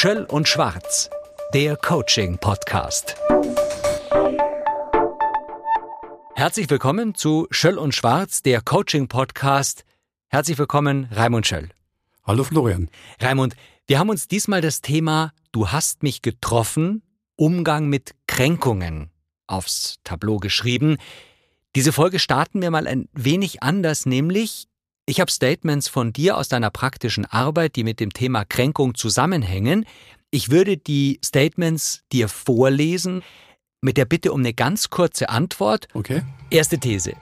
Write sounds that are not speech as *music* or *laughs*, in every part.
Schöll und Schwarz, der Coaching-Podcast. Herzlich willkommen zu Schöll und Schwarz, der Coaching-Podcast. Herzlich willkommen, Raimund Schöll. Hallo Florian. Raimund, wir haben uns diesmal das Thema Du hast mich getroffen, Umgang mit Kränkungen aufs Tableau geschrieben. Diese Folge starten wir mal ein wenig anders, nämlich ich habe Statements von dir aus deiner praktischen Arbeit, die mit dem Thema Kränkung zusammenhängen. Ich würde die Statements dir vorlesen mit der Bitte um eine ganz kurze Antwort. Okay. Erste These.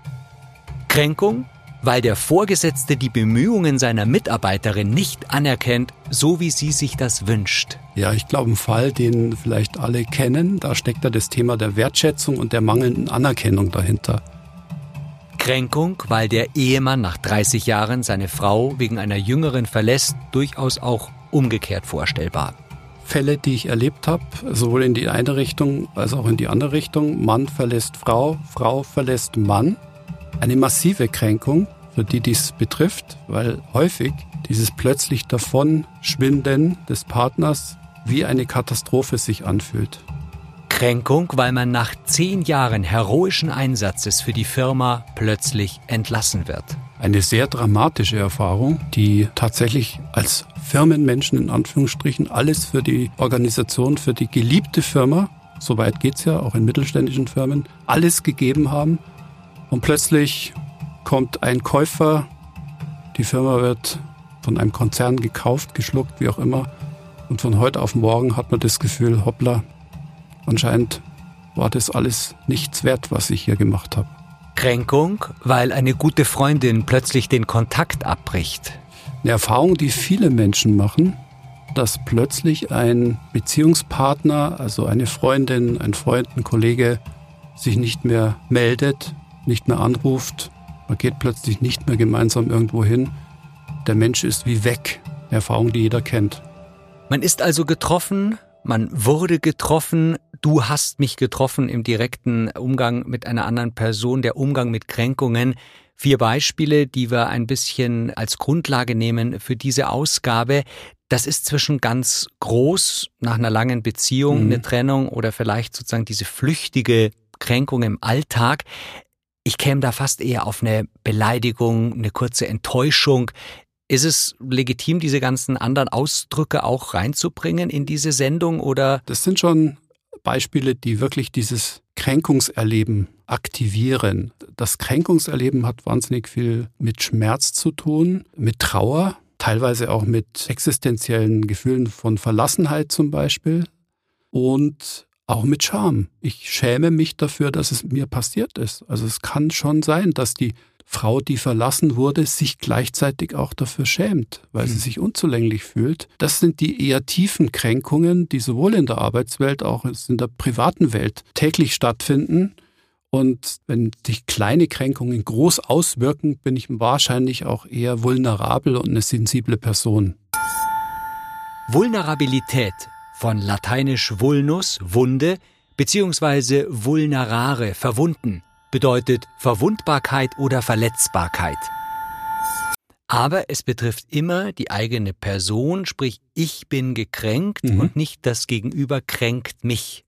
Kränkung, weil der Vorgesetzte die Bemühungen seiner Mitarbeiterin nicht anerkennt, so wie sie sich das wünscht. Ja, ich glaube, ein Fall, den vielleicht alle kennen, da steckt da das Thema der Wertschätzung und der mangelnden Anerkennung dahinter. Kränkung, weil der Ehemann nach 30 Jahren seine Frau wegen einer jüngeren verlässt, durchaus auch umgekehrt vorstellbar. Fälle, die ich erlebt habe, sowohl in die eine Richtung als auch in die andere Richtung. Mann verlässt Frau, Frau verlässt Mann. Eine massive Kränkung, für die dies betrifft, weil häufig dieses plötzlich Davonschwinden des Partners wie eine Katastrophe sich anfühlt. Kränkung, weil man nach zehn Jahren heroischen Einsatzes für die Firma plötzlich entlassen wird. Eine sehr dramatische Erfahrung, die tatsächlich als Firmenmenschen in Anführungsstrichen alles für die Organisation, für die geliebte Firma, soweit geht's ja auch in mittelständischen Firmen, alles gegeben haben. Und plötzlich kommt ein Käufer, die Firma wird von einem Konzern gekauft, geschluckt, wie auch immer. Und von heute auf morgen hat man das Gefühl, hoppla, Anscheinend war das alles nichts wert, was ich hier gemacht habe. Kränkung, weil eine gute Freundin plötzlich den Kontakt abbricht. Eine Erfahrung, die viele Menschen machen, dass plötzlich ein Beziehungspartner, also eine Freundin, ein Freund, ein Kollege, sich nicht mehr meldet, nicht mehr anruft, man geht plötzlich nicht mehr gemeinsam irgendwo hin. Der Mensch ist wie weg. Eine Erfahrung, die jeder kennt. Man ist also getroffen, man wurde getroffen, du hast mich getroffen im direkten Umgang mit einer anderen Person, der Umgang mit Kränkungen. Vier Beispiele, die wir ein bisschen als Grundlage nehmen für diese Ausgabe. Das ist zwischen ganz groß nach einer langen Beziehung, mhm. eine Trennung oder vielleicht sozusagen diese flüchtige Kränkung im Alltag. Ich käme da fast eher auf eine Beleidigung, eine kurze Enttäuschung. Ist es legitim, diese ganzen anderen Ausdrücke auch reinzubringen in diese Sendung oder? Das sind schon Beispiele, die wirklich dieses Kränkungserleben aktivieren. Das Kränkungserleben hat wahnsinnig viel mit Schmerz zu tun, mit Trauer, teilweise auch mit existenziellen Gefühlen von Verlassenheit zum Beispiel und auch mit Scham. Ich schäme mich dafür, dass es mir passiert ist. Also es kann schon sein, dass die Frau, die verlassen wurde, sich gleichzeitig auch dafür schämt, weil mhm. sie hm. sich unzulänglich fühlt. Das sind die eher tiefen Kränkungen, die sowohl in der Arbeitswelt auch in der privaten Welt täglich stattfinden. Und wenn sich kleine Kränkungen groß auswirken, bin ich wahrscheinlich auch eher vulnerabel und eine sensible Person. Vulnerabilität von lateinisch vulnus, Wunde, beziehungsweise vulnerare, verwunden bedeutet Verwundbarkeit oder Verletzbarkeit. Aber es betrifft immer die eigene Person, sprich ich bin gekränkt mhm. und nicht das Gegenüber kränkt mich.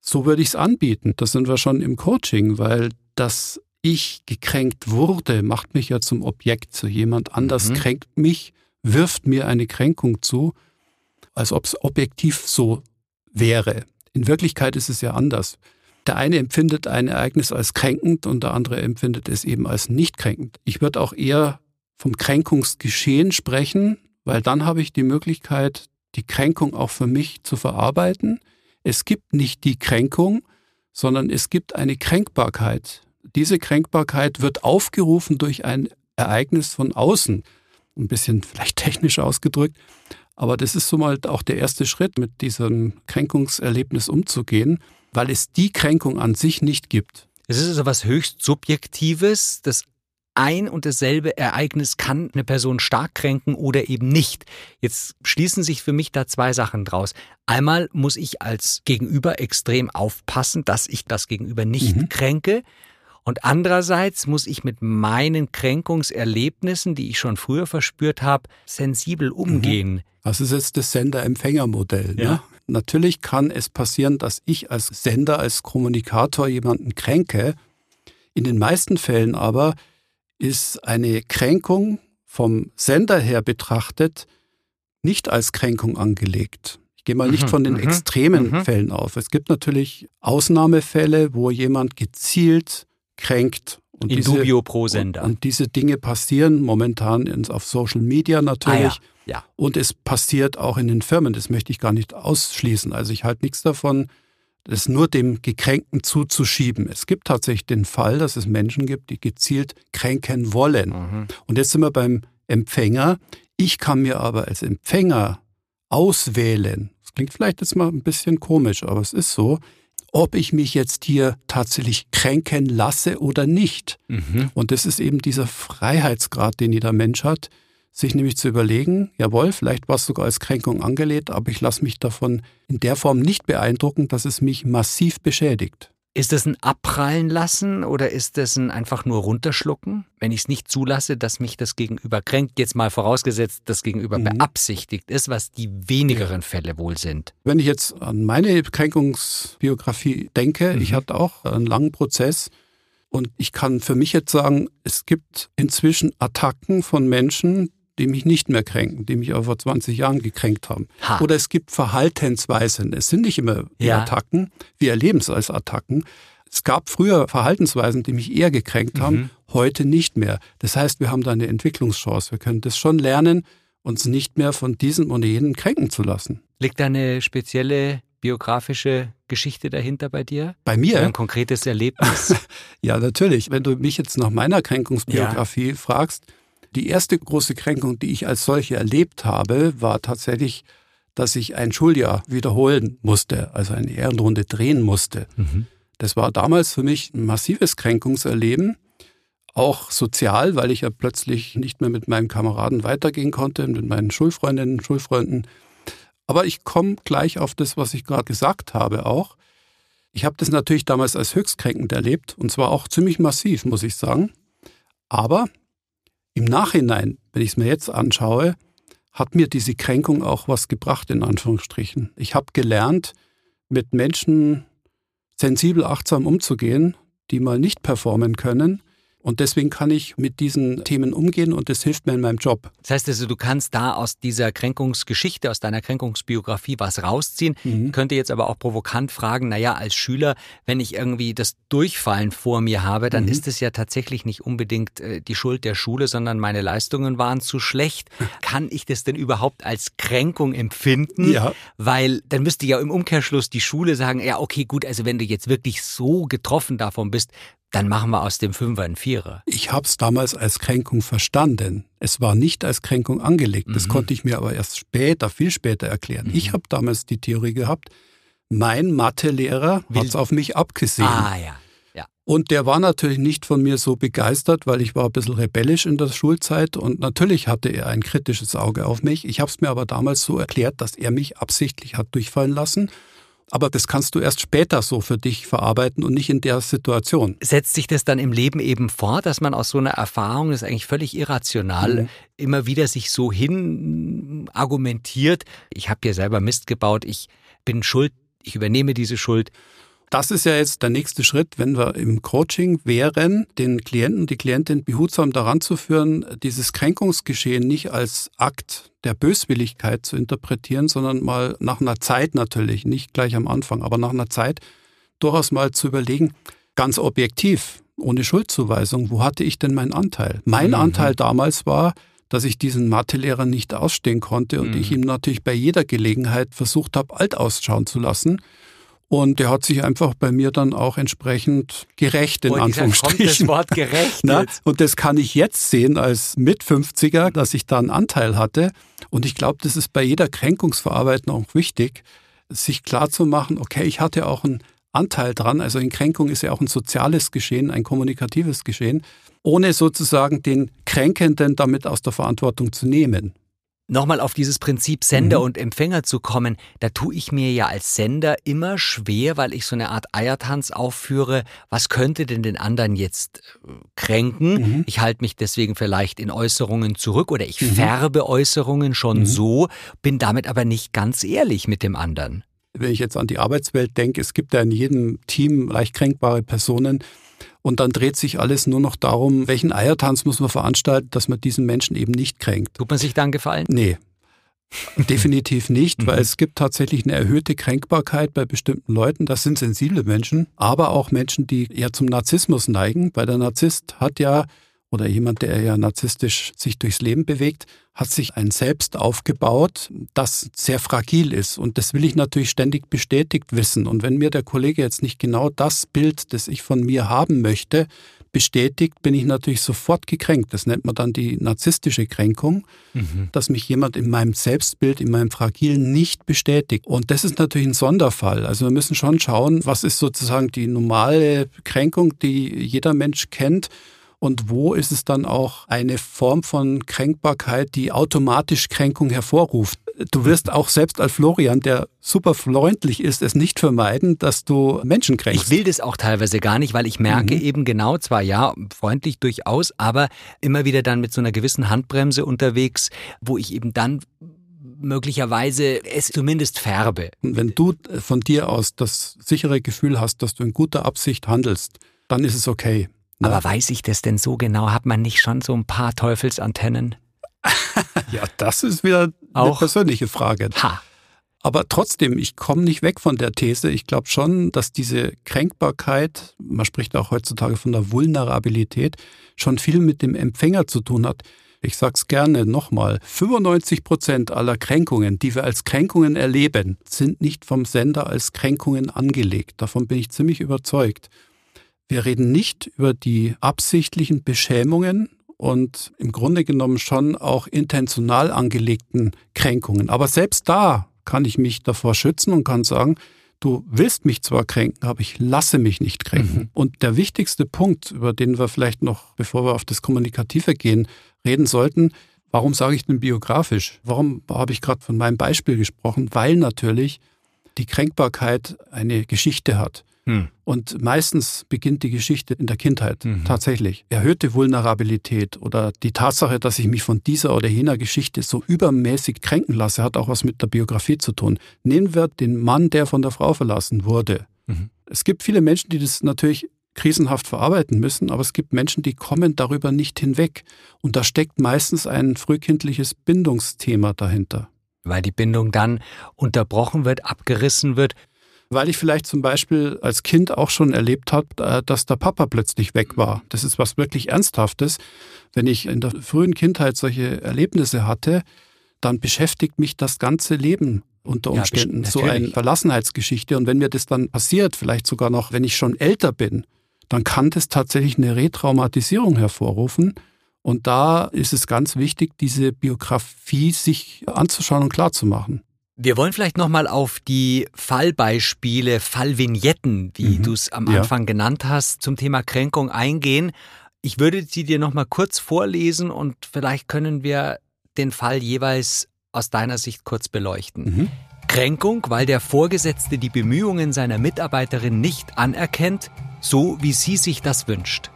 So würde ich es anbieten. Das sind wir schon im Coaching, weil das ich gekränkt wurde, macht mich ja zum Objekt. Jemand anders mhm. kränkt mich, wirft mir eine Kränkung zu, als ob es objektiv so wäre. In Wirklichkeit ist es ja anders. Der eine empfindet ein Ereignis als kränkend und der andere empfindet es eben als nicht kränkend. Ich würde auch eher vom Kränkungsgeschehen sprechen, weil dann habe ich die Möglichkeit, die Kränkung auch für mich zu verarbeiten. Es gibt nicht die Kränkung, sondern es gibt eine Kränkbarkeit. Diese Kränkbarkeit wird aufgerufen durch ein Ereignis von außen. Ein bisschen vielleicht technisch ausgedrückt, aber das ist so mal auch der erste Schritt, mit diesem Kränkungserlebnis umzugehen weil es die Kränkung an sich nicht gibt. Es ist also was höchst Subjektives, das ein und dasselbe Ereignis kann eine Person stark kränken oder eben nicht. Jetzt schließen sich für mich da zwei Sachen draus. Einmal muss ich als Gegenüber extrem aufpassen, dass ich das Gegenüber nicht mhm. kränke. Und andererseits muss ich mit meinen Kränkungserlebnissen, die ich schon früher verspürt habe, sensibel mhm. umgehen. Das ist jetzt das Sender-Empfänger-Modell. Ne? Natürlich kann es passieren, dass ich als Sender, als Kommunikator jemanden kränke. In den meisten Fällen aber ist eine Kränkung vom Sender her betrachtet nicht als Kränkung angelegt. Ich gehe mal nicht mhm, von den mhm, extremen mhm. Fällen auf. Es gibt natürlich Ausnahmefälle, wo jemand gezielt kränkt. Und In diese, dubio pro Sender. Und, und, diese Dinge passieren momentan auf Social Media natürlich. Ah, ja. Ja. Und es passiert auch in den Firmen. Das möchte ich gar nicht ausschließen. Also ich halte nichts davon, das nur dem Gekränkten zuzuschieben. Es gibt tatsächlich den Fall, dass es Menschen gibt, die gezielt kränken wollen. Mhm. Und jetzt sind wir beim Empfänger. Ich kann mir aber als Empfänger auswählen, das klingt vielleicht jetzt mal ein bisschen komisch, aber es ist so, ob ich mich jetzt hier tatsächlich kränken lasse oder nicht. Mhm. Und das ist eben dieser Freiheitsgrad, den jeder Mensch hat, sich nämlich zu überlegen, jawohl, vielleicht war es sogar als Kränkung angelegt, aber ich lasse mich davon in der Form nicht beeindrucken, dass es mich massiv beschädigt. Ist das ein Abprallen lassen oder ist das ein einfach nur runterschlucken, wenn ich es nicht zulasse, dass mich das Gegenüber kränkt? Jetzt mal vorausgesetzt, das Gegenüber mhm. beabsichtigt ist, was die wenigeren Fälle wohl sind. Wenn ich jetzt an meine Kränkungsbiografie denke, mhm. ich hatte auch einen langen Prozess und ich kann für mich jetzt sagen, es gibt inzwischen Attacken von Menschen, die mich nicht mehr kränken, die mich auch vor 20 Jahren gekränkt haben. Ha. Oder es gibt Verhaltensweisen. Es sind nicht immer die ja. Attacken, wir erleben es als Attacken. Es gab früher Verhaltensweisen, die mich eher gekränkt haben, mhm. heute nicht mehr. Das heißt, wir haben da eine Entwicklungschance. Wir können das schon lernen, uns nicht mehr von diesem und jenen kränken zu lassen. Liegt da eine spezielle biografische Geschichte dahinter bei dir? Bei mir? Ein konkretes Erlebnis? *laughs* ja, natürlich. Wenn du mich jetzt nach meiner Kränkungsbiografie ja. fragst, die erste große Kränkung, die ich als solche erlebt habe, war tatsächlich, dass ich ein Schuljahr wiederholen musste, also eine Ehrenrunde drehen musste. Mhm. Das war damals für mich ein massives Kränkungserleben, auch sozial, weil ich ja plötzlich nicht mehr mit meinen Kameraden weitergehen konnte, mit meinen Schulfreundinnen und Schulfreunden. Aber ich komme gleich auf das, was ich gerade gesagt habe, auch. Ich habe das natürlich damals als höchst kränkend erlebt und zwar auch ziemlich massiv, muss ich sagen. Aber im Nachhinein, wenn ich es mir jetzt anschaue, hat mir diese Kränkung auch was gebracht, in Anführungsstrichen. Ich habe gelernt, mit Menschen sensibel, achtsam umzugehen, die mal nicht performen können und deswegen kann ich mit diesen Themen umgehen und das hilft mir in meinem Job. Das heißt also, du kannst da aus dieser Kränkungsgeschichte, aus deiner Kränkungsbiografie was rausziehen. Mhm. Könnte jetzt aber auch provokant fragen, naja, als Schüler, wenn ich irgendwie das Durchfallen vor mir habe, dann mhm. ist es ja tatsächlich nicht unbedingt äh, die Schuld der Schule, sondern meine Leistungen waren zu schlecht. *laughs* Kann ich das denn überhaupt als Kränkung empfinden? Ja. Weil dann müsste ja im Umkehrschluss die Schule sagen, ja, okay, gut, also wenn du jetzt wirklich so getroffen davon bist, dann machen wir aus dem Fünfer einen Vierer. Ich habe es damals als Kränkung verstanden. Es war nicht als Kränkung angelegt. Das mhm. konnte ich mir aber erst später, viel später erklären. Mhm. Ich habe damals die Theorie gehabt, mein Mathelehrer hat es auf mich abgesehen. Ah, ja. ja. Und der war natürlich nicht von mir so begeistert, weil ich war ein bisschen rebellisch in der Schulzeit und natürlich hatte er ein kritisches Auge auf mich. Ich habe es mir aber damals so erklärt, dass er mich absichtlich hat durchfallen lassen aber das kannst du erst später so für dich verarbeiten und nicht in der Situation. Setzt sich das dann im Leben eben fort, dass man aus so einer Erfahrung, das ist eigentlich völlig irrational, mhm. immer wieder sich so hin argumentiert, ich habe hier selber Mist gebaut, ich bin schuld, ich übernehme diese Schuld. Das ist ja jetzt der nächste Schritt, wenn wir im Coaching wären, den Klienten, die Klientin behutsam daran zu führen, dieses Kränkungsgeschehen nicht als Akt der Böswilligkeit zu interpretieren, sondern mal nach einer Zeit natürlich, nicht gleich am Anfang, aber nach einer Zeit durchaus mal zu überlegen, ganz objektiv, ohne Schuldzuweisung, wo hatte ich denn meinen Anteil? Mein mhm. Anteil damals war, dass ich diesen Mathelehrer nicht ausstehen konnte und mhm. ich ihm natürlich bei jeder Gelegenheit versucht habe, alt ausschauen zu lassen und der hat sich einfach bei mir dann auch entsprechend gerecht, in oh, Anführungsstrichen. Kommt das Wort gerecht *laughs* Na, Und das kann ich jetzt sehen als Mit-50er, dass ich da einen Anteil hatte. Und ich glaube, das ist bei jeder Kränkungsverarbeitung auch wichtig, sich klar zu machen, okay, ich hatte auch einen Anteil dran. Also in Kränkung ist ja auch ein soziales Geschehen, ein kommunikatives Geschehen, ohne sozusagen den Kränkenden damit aus der Verantwortung zu nehmen. Nochmal auf dieses Prinzip Sender mhm. und Empfänger zu kommen, da tue ich mir ja als Sender immer schwer, weil ich so eine Art Eiertanz aufführe. Was könnte denn den anderen jetzt äh, kränken? Mhm. Ich halte mich deswegen vielleicht in Äußerungen zurück oder ich mhm. färbe Äußerungen schon mhm. so, bin damit aber nicht ganz ehrlich mit dem anderen. Wenn ich jetzt an die Arbeitswelt denke, es gibt ja in jedem Team leicht kränkbare Personen. Und dann dreht sich alles nur noch darum, welchen Eiertanz muss man veranstalten, dass man diesen Menschen eben nicht kränkt. Tut man sich dann gefallen? Nee. *laughs* Definitiv nicht, weil mhm. es gibt tatsächlich eine erhöhte Kränkbarkeit bei bestimmten Leuten. Das sind sensible Menschen, aber auch Menschen, die eher zum Narzissmus neigen, weil der Narzisst hat ja oder jemand, der ja narzisstisch sich durchs Leben bewegt, hat sich ein Selbst aufgebaut, das sehr fragil ist. Und das will ich natürlich ständig bestätigt wissen. Und wenn mir der Kollege jetzt nicht genau das Bild, das ich von mir haben möchte, bestätigt, bin ich natürlich sofort gekränkt. Das nennt man dann die narzisstische Kränkung, mhm. dass mich jemand in meinem Selbstbild, in meinem Fragilen nicht bestätigt. Und das ist natürlich ein Sonderfall. Also wir müssen schon schauen, was ist sozusagen die normale Kränkung, die jeder Mensch kennt und wo ist es dann auch eine Form von Kränkbarkeit, die automatisch Kränkung hervorruft. Du wirst auch selbst als Florian, der super freundlich ist, es nicht vermeiden, dass du Menschen kränkst. Ich will das auch teilweise gar nicht, weil ich merke mhm. eben genau, zwar ja, freundlich durchaus, aber immer wieder dann mit so einer gewissen Handbremse unterwegs, wo ich eben dann möglicherweise es zumindest färbe. Wenn du von dir aus das sichere Gefühl hast, dass du in guter Absicht handelst, dann ist es okay. Aber weiß ich das denn so genau? Hat man nicht schon so ein paar Teufelsantennen? *laughs* ja, das ist wieder Auch? eine persönliche Frage. Ha. Aber trotzdem, ich komme nicht weg von der These. Ich glaube schon, dass diese Kränkbarkeit, man spricht auch heutzutage von der Vulnerabilität, schon viel mit dem Empfänger zu tun hat. Ich sage es gerne nochmal, 95 Prozent aller Kränkungen, die wir als Kränkungen erleben, sind nicht vom Sender als Kränkungen angelegt. Davon bin ich ziemlich überzeugt. Wir reden nicht über die absichtlichen Beschämungen und im Grunde genommen schon auch intentional angelegten Kränkungen. Aber selbst da kann ich mich davor schützen und kann sagen, du willst mich zwar kränken, aber ich lasse mich nicht kränken. Mhm. Und der wichtigste Punkt, über den wir vielleicht noch, bevor wir auf das Kommunikative gehen, reden sollten, warum sage ich denn biografisch? Warum habe ich gerade von meinem Beispiel gesprochen? Weil natürlich die Kränkbarkeit eine Geschichte hat. Hm. Und meistens beginnt die Geschichte in der Kindheit mhm. tatsächlich. Erhöhte Vulnerabilität oder die Tatsache, dass ich mich von dieser oder jener Geschichte so übermäßig kränken lasse, hat auch was mit der Biografie zu tun. Nehmen wir den Mann, der von der Frau verlassen wurde. Mhm. Es gibt viele Menschen, die das natürlich krisenhaft verarbeiten müssen, aber es gibt Menschen, die kommen darüber nicht hinweg. Und da steckt meistens ein frühkindliches Bindungsthema dahinter. Weil die Bindung dann unterbrochen wird, abgerissen wird weil ich vielleicht zum Beispiel als Kind auch schon erlebt habe, äh, dass der Papa plötzlich weg war. Das ist was wirklich Ernsthaftes. Wenn ich in der frühen Kindheit solche Erlebnisse hatte, dann beschäftigt mich das ganze Leben unter Umständen ja, so eine Verlassenheitsgeschichte. Und wenn mir das dann passiert, vielleicht sogar noch, wenn ich schon älter bin, dann kann das tatsächlich eine Retraumatisierung hervorrufen. Und da ist es ganz wichtig, diese Biografie sich anzuschauen und klarzumachen. Wir wollen vielleicht nochmal auf die Fallbeispiele, Fallvignetten, wie mhm. du es am Anfang ja. genannt hast, zum Thema Kränkung eingehen. Ich würde sie dir nochmal kurz vorlesen und vielleicht können wir den Fall jeweils aus deiner Sicht kurz beleuchten. Mhm. Kränkung, weil der Vorgesetzte die Bemühungen seiner Mitarbeiterin nicht anerkennt, so wie sie sich das wünscht.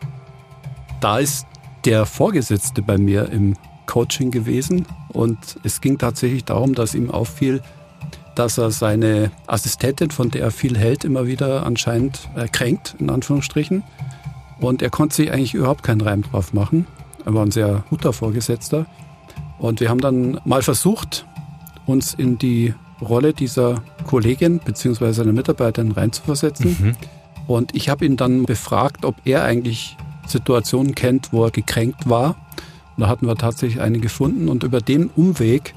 Da ist der Vorgesetzte bei mir im Coaching gewesen und es ging tatsächlich darum, dass ihm auffiel, dass er seine Assistentin, von der er viel hält, immer wieder anscheinend äh, kränkt, in Anführungsstrichen. Und er konnte sich eigentlich überhaupt keinen Reim drauf machen. Er war ein sehr guter Vorgesetzter. Und wir haben dann mal versucht, uns in die Rolle dieser Kollegin bzw. seiner Mitarbeiterin reinzuversetzen. Mhm. Und ich habe ihn dann befragt, ob er eigentlich Situationen kennt, wo er gekränkt war da hatten wir tatsächlich eine gefunden und über den Umweg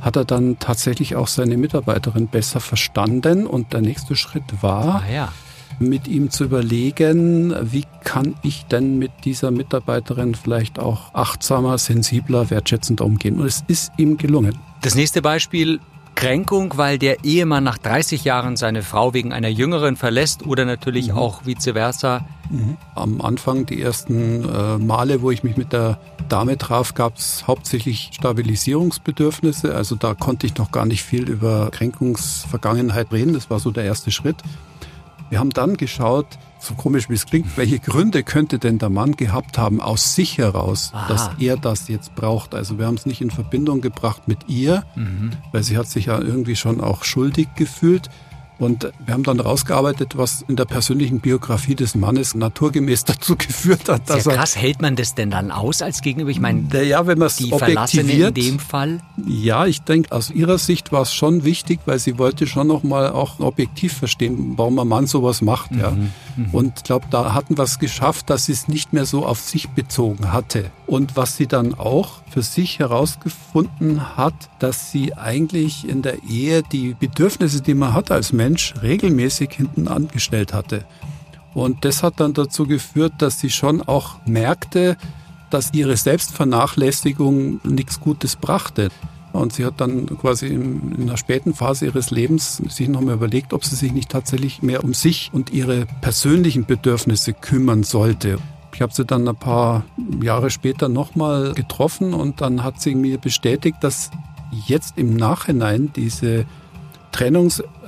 hat er dann tatsächlich auch seine Mitarbeiterin besser verstanden und der nächste Schritt war, ah, ja. mit ihm zu überlegen, wie kann ich denn mit dieser Mitarbeiterin vielleicht auch achtsamer, sensibler, wertschätzender umgehen. Und es ist ihm gelungen. Das nächste Beispiel Kränkung, weil der Ehemann nach 30 Jahren seine Frau wegen einer jüngeren verlässt oder natürlich mhm. auch vice versa Mhm. Am Anfang, die ersten äh, Male, wo ich mich mit der Dame traf, gab es hauptsächlich Stabilisierungsbedürfnisse. Also da konnte ich noch gar nicht viel über Kränkungsvergangenheit reden. Das war so der erste Schritt. Wir haben dann geschaut, so komisch wie es klingt, welche Gründe könnte denn der Mann gehabt haben aus sich heraus, Aha. dass er das jetzt braucht. Also wir haben es nicht in Verbindung gebracht mit ihr, mhm. weil sie hat sich ja irgendwie schon auch schuldig gefühlt. Und wir haben dann rausgearbeitet, was in der persönlichen Biografie des Mannes naturgemäß *laughs* dazu geführt hat. Dass Sehr krass, hält man das denn dann aus als Gegenüber? Ich meine, ja, wenn man es objektiviert, in dem Fall? Ja, ich denke, aus ihrer Sicht war es schon wichtig, weil sie wollte schon nochmal auch objektiv verstehen, warum ein Mann sowas macht. Mhm, ja. Mhm. Und ich glaube, da hatten wir es geschafft, dass sie es nicht mehr so auf sich bezogen hatte. Und was sie dann auch für sich herausgefunden hat, dass sie eigentlich in der Ehe die Bedürfnisse, die man hat als Mensch, regelmäßig hinten angestellt hatte. Und das hat dann dazu geführt, dass sie schon auch merkte, dass ihre Selbstvernachlässigung nichts Gutes brachte. Und sie hat dann quasi in, einer späten Phase ihres Lebens sich nochmal überlegt, ob sie sich nicht tatsächlich mehr um sich und ihre persönlichen Bedürfnisse kümmern sollte. Ich habe sie dann ein paar Jahre später nochmal getroffen und dann hat sie mir bestätigt, dass jetzt im Nachhinein diese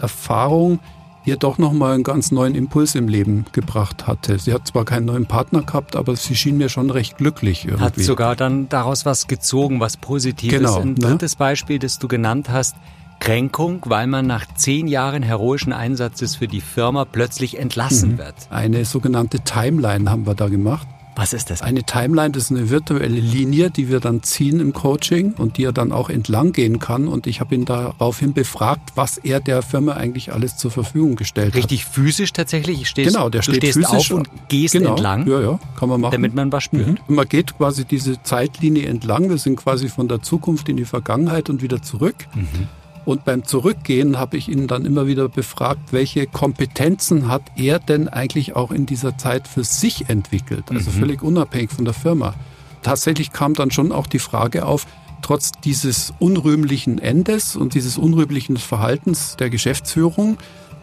Trennungserfahrung ihr doch nochmal einen ganz neuen Impuls im Leben gebracht hatte. Sie hat zwar keinen neuen Partner gehabt, aber sie schien mir schon recht glücklich irgendwie. Hat sogar dann daraus was gezogen, was Positives. Genau, Ein ne? drittes ne? Beispiel, das du genannt hast, Kränkung, weil man nach zehn Jahren heroischen Einsatzes für die Firma plötzlich entlassen mhm. wird. Eine sogenannte Timeline haben wir da gemacht. Was ist das? Eine Timeline, das ist eine virtuelle Linie, die wir dann ziehen im Coaching und die er dann auch entlang gehen kann. Und ich habe ihn daraufhin befragt, was er der Firma eigentlich alles zur Verfügung gestellt Richtig hat. Richtig physisch tatsächlich? Stehst, genau, der steht stehst physisch auf und gehst genau, entlang? Ja, ja, kann man machen. Damit man was spürt. Mhm. Man geht quasi diese Zeitlinie entlang. Wir sind quasi von der Zukunft in die Vergangenheit und wieder zurück. Mhm. Und beim Zurückgehen habe ich ihn dann immer wieder befragt, welche Kompetenzen hat er denn eigentlich auch in dieser Zeit für sich entwickelt, also mhm. völlig unabhängig von der Firma. Tatsächlich kam dann schon auch die Frage auf, trotz dieses unrühmlichen Endes und dieses unrühmlichen Verhaltens der Geschäftsführung,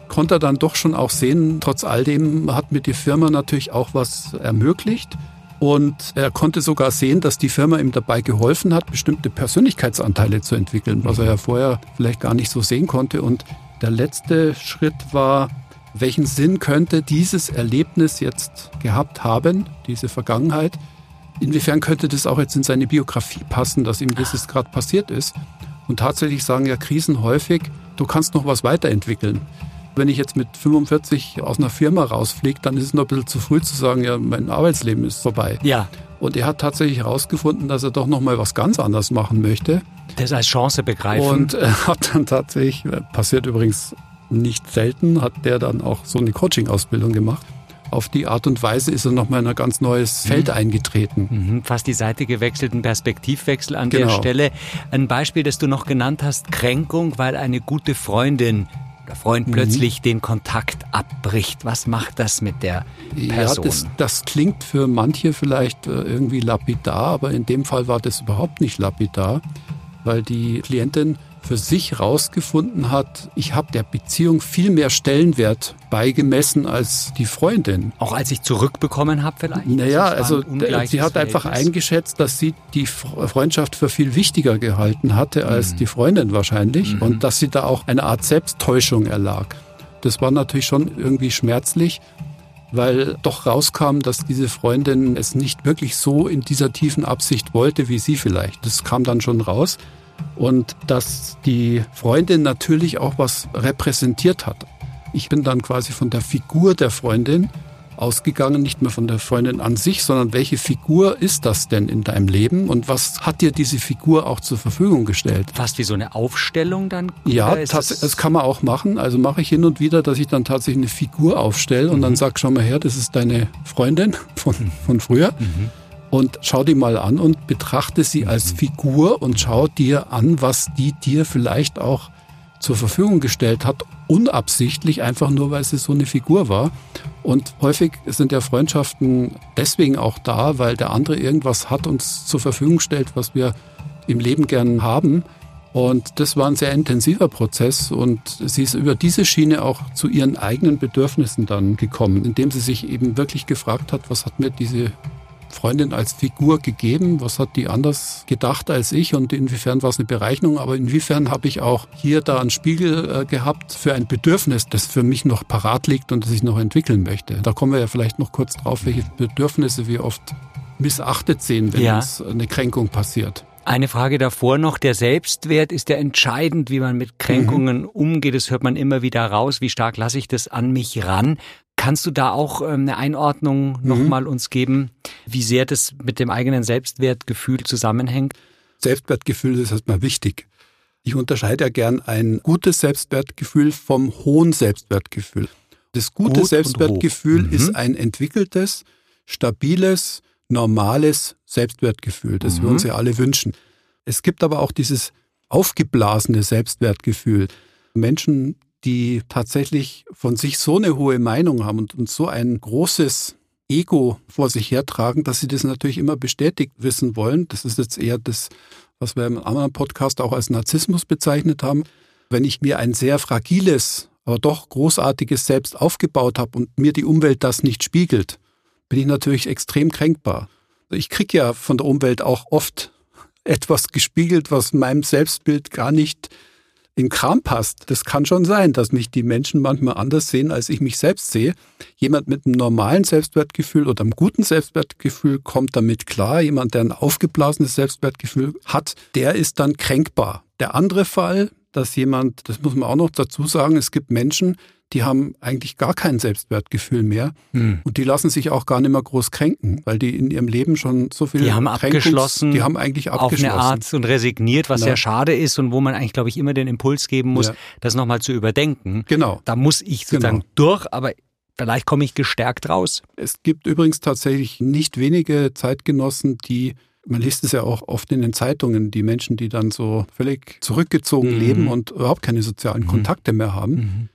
konnte er dann doch schon auch sehen, trotz all dem hat mir die Firma natürlich auch was ermöglicht. Und er konnte sogar sehen, dass die Firma ihm dabei geholfen hat, bestimmte Persönlichkeitsanteile zu entwickeln, was er ja vorher vielleicht gar nicht so sehen konnte. Und der letzte Schritt war, welchen Sinn könnte dieses Erlebnis jetzt gehabt haben, diese Vergangenheit? Inwiefern könnte das auch jetzt in seine Biografie passen, dass ihm das gerade passiert ist? Und tatsächlich sagen ja Krisen häufig, du kannst noch was weiterentwickeln. Wenn ich jetzt mit 45 aus einer Firma rausfliege, dann ist es noch ein bisschen zu früh zu sagen, ja, mein Arbeitsleben ist vorbei. Ja. Und er hat tatsächlich herausgefunden, dass er doch noch mal was ganz anderes machen möchte. Das als Chance begreifen. Und er *laughs* hat dann tatsächlich, passiert übrigens nicht selten, hat der dann auch so eine Coaching-Ausbildung gemacht. Auf die Art und Weise ist er nochmal in ein ganz neues mhm. Feld eingetreten. Mhm, fast die Seite gewechselt, ein Perspektivwechsel an genau. der Stelle. Ein Beispiel, das du noch genannt hast, Kränkung, weil eine gute Freundin der Freund mhm. plötzlich den Kontakt abbricht. Was macht das mit der Person? Ja, das, das klingt für manche vielleicht äh, irgendwie lapidar, aber in dem Fall war das überhaupt nicht lapidar, weil die Klientin für sich rausgefunden hat, ich habe der Beziehung viel mehr Stellenwert beigemessen als die Freundin. Auch als ich zurückbekommen habe vielleicht? Naja, also sie hat einfach eingeschätzt, dass sie die Freundschaft für viel wichtiger gehalten hatte als mhm. die Freundin wahrscheinlich mhm. und dass sie da auch eine Art Selbsttäuschung erlag. Das war natürlich schon irgendwie schmerzlich, weil doch rauskam, dass diese Freundin es nicht wirklich so in dieser tiefen Absicht wollte, wie sie vielleicht. Das kam dann schon raus und dass die Freundin natürlich auch was repräsentiert hat. Ich bin dann quasi von der Figur der Freundin ausgegangen, nicht mehr von der Freundin an sich, sondern welche Figur ist das denn in deinem Leben und was hat dir diese Figur auch zur Verfügung gestellt? Fast wie so eine Aufstellung dann? Ja, das, das kann man auch machen. Also mache ich hin und wieder, dass ich dann tatsächlich eine Figur aufstelle und mhm. dann sag, schau mal her, das ist deine Freundin von, von früher. Mhm und schau die mal an und betrachte sie als. Figur und schau dir an, was die dir vielleicht auch zur Verfügung gestellt hat, unabsichtlich, einfach nur, weil sie so eine Figur war. Und häufig sind ja Freundschaften deswegen auch da, weil der andere irgendwas hat uns zur Verfügung stellt, was wir im Leben gern haben. Und das war ein sehr intensiver Prozess und sie ist über diese Schiene auch zu ihren eigenen Bedürfnissen dann gekommen, indem sie sich eben wirklich gefragt hat, was hat mir diese Freundin als Figur gegeben, was hat die anders gedacht als ich und inwiefern war es eine Berechnung, aber inwiefern habe ich auch hier da einen Spiegel äh, gehabt für ein Bedürfnis, das für mich noch parat liegt und das ich noch entwickeln möchte. Da kommen wir ja vielleicht noch kurz drauf, welche Bedürfnisse wir oft missachtet sehen, wenn ja. uns eine Kränkung passiert. Eine Frage davor noch, der Selbstwert ist ja entscheidend, wie man mit Kränkungen mhm. umgeht. Das hört man immer wieder raus. Wie stark lasse ich das an mich ran? Kannst du da auch ähm, eine Einordnung mhm. nochmal uns geben, wie sehr das mit dem eigenen Selbstwertgefühl zusammenhängt? Selbstwertgefühl ist erstmal wichtig. Ich unterscheide ja gern ein gutes Selbstwertgefühl vom hohen Selbstwertgefühl. Das gute Gut Selbstwertgefühl mhm. ist ein entwickeltes, stabiles, normales Selbstwertgefühl, das mhm. wir uns ja alle wünschen. Es gibt aber auch dieses aufgeblasene Selbstwertgefühl. Menschen, die tatsächlich von sich so eine hohe Meinung haben und, und so ein großes Ego vor sich hertragen, dass sie das natürlich immer bestätigt wissen wollen. Das ist jetzt eher das, was wir im anderen Podcast auch als Narzissmus bezeichnet haben. Wenn ich mir ein sehr fragiles, aber doch großartiges Selbst aufgebaut habe und mir die Umwelt das nicht spiegelt, bin ich natürlich extrem kränkbar. Ich kriege ja von der Umwelt auch oft *laughs* etwas gespiegelt, was meinem Selbstbild gar nicht in Kram passt. Das kann schon sein, dass mich die Menschen manchmal anders sehen, als ich mich selbst sehe. Jemand mit einem normalen Selbstwertgefühl oder einem guten Selbstwertgefühl kommt damit klar. Jemand, der ein aufgeblasenes Selbstwertgefühl hat, der ist dann kränkbar. Der andere Fall, dass jemand, das muss man auch noch dazu sagen, es gibt Menschen, die haben eigentlich gar kein Selbstwertgefühl mehr hm. und die lassen sich auch gar nicht mehr groß kränken, weil die in ihrem Leben schon so viel Die haben abgeschlossen. Die haben eigentlich abgeschlossen. Auf eine Art und resigniert, was ja. sehr schade ist und wo man eigentlich, glaube ich, immer den Impuls geben muss, ja. das nochmal zu überdenken. Genau. Da muss ich sozusagen genau. durch, aber vielleicht komme ich gestärkt raus. Es gibt übrigens tatsächlich nicht wenige Zeitgenossen, die man liest es ja auch oft in den Zeitungen, die Menschen, die dann so völlig zurückgezogen mhm. leben und überhaupt keine sozialen mhm. Kontakte mehr haben. Mhm.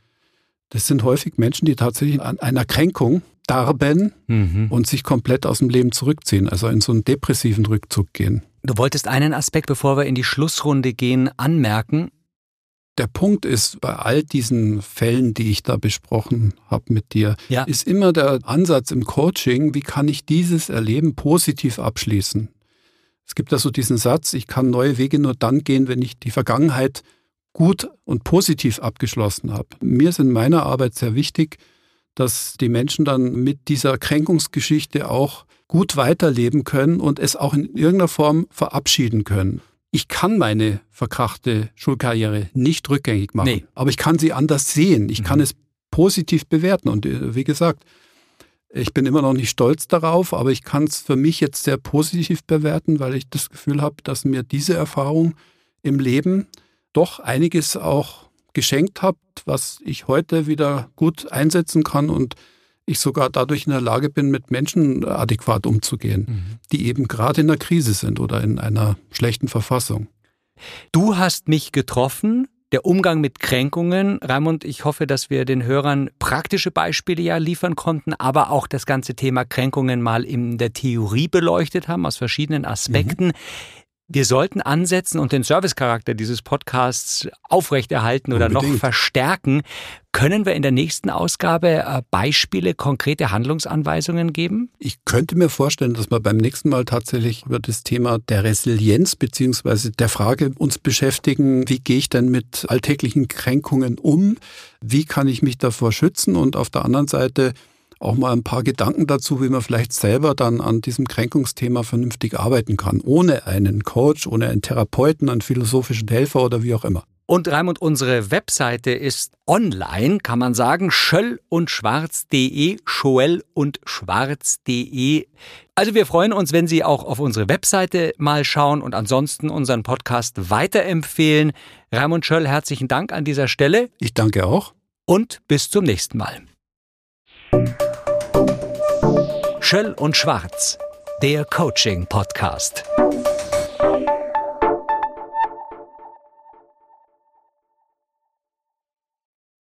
Das sind häufig Menschen, die tatsächlich an einer Kränkung darben mhm. und sich komplett aus dem Leben zurückziehen, also in so einen depressiven Rückzug gehen. Du wolltest einen Aspekt, bevor wir in die Schlussrunde gehen, anmerken. Der Punkt ist, bei all diesen Fällen, die ich da besprochen habe mit dir, ja. ist immer der Ansatz im Coaching, wie kann ich dieses Erleben positiv abschließen? Es gibt da so diesen Satz, ich kann neue Wege nur dann gehen, wenn ich die Vergangenheit gut und positiv abgeschlossen habe. Mir ist in meiner Arbeit sehr wichtig, dass die Menschen dann mit dieser Kränkungsgeschichte auch gut weiterleben können und es auch in irgendeiner Form verabschieden können. Ich kann meine verkrachte Schulkarriere nicht rückgängig machen, nee. aber ich kann sie anders sehen. Ich mhm. kann es positiv bewerten. Und äh, wie gesagt, ich bin immer noch nicht stolz darauf, aber ich kann es für mich jetzt sehr positiv bewerten, weil ich das Gefühl habe, dass mir diese Erfahrung im Leben doch einiges auch geschenkt habt, was ich heute wieder gut einsetzen kann und ich sogar dadurch in der Lage bin, mit Menschen adäquat umzugehen, mhm. die eben gerade in der Krise sind oder in einer schlechten Verfassung. Du hast mich getroffen, der Umgang mit Kränkungen. Raimund, ich hoffe, dass wir den Hörern praktische Beispiele ja liefern konnten, aber auch das ganze Thema Kränkungen mal in der Theorie beleuchtet haben, aus verschiedenen Aspekten. Mhm. Wir sollten ansetzen und den Servicecharakter dieses Podcasts aufrechterhalten oder Unbedingt. noch verstärken. Können wir in der nächsten Ausgabe äh, Beispiele, konkrete Handlungsanweisungen geben? Ich könnte mir vorstellen, dass wir beim nächsten Mal tatsächlich über das Thema der Resilienz beziehungsweise der Frage uns beschäftigen, wie gehe ich denn mit alltäglichen Kränkungen um? Wie kann ich mich davor schützen? Und auf der anderen Seite, auch mal ein paar Gedanken dazu, wie man vielleicht selber dann an diesem Kränkungsthema vernünftig arbeiten kann, ohne einen Coach, ohne einen Therapeuten, einen philosophischen Helfer oder wie auch immer. Und Raimund, unsere Webseite ist online, kann man sagen, schöll und schwarz.de, schoell und schwarz.de. Also wir freuen uns, wenn Sie auch auf unsere Webseite mal schauen und ansonsten unseren Podcast weiterempfehlen. Raimund Schöll, herzlichen Dank an dieser Stelle. Ich danke auch. Und bis zum nächsten Mal. Schöll und Schwarz, der Coaching-Podcast.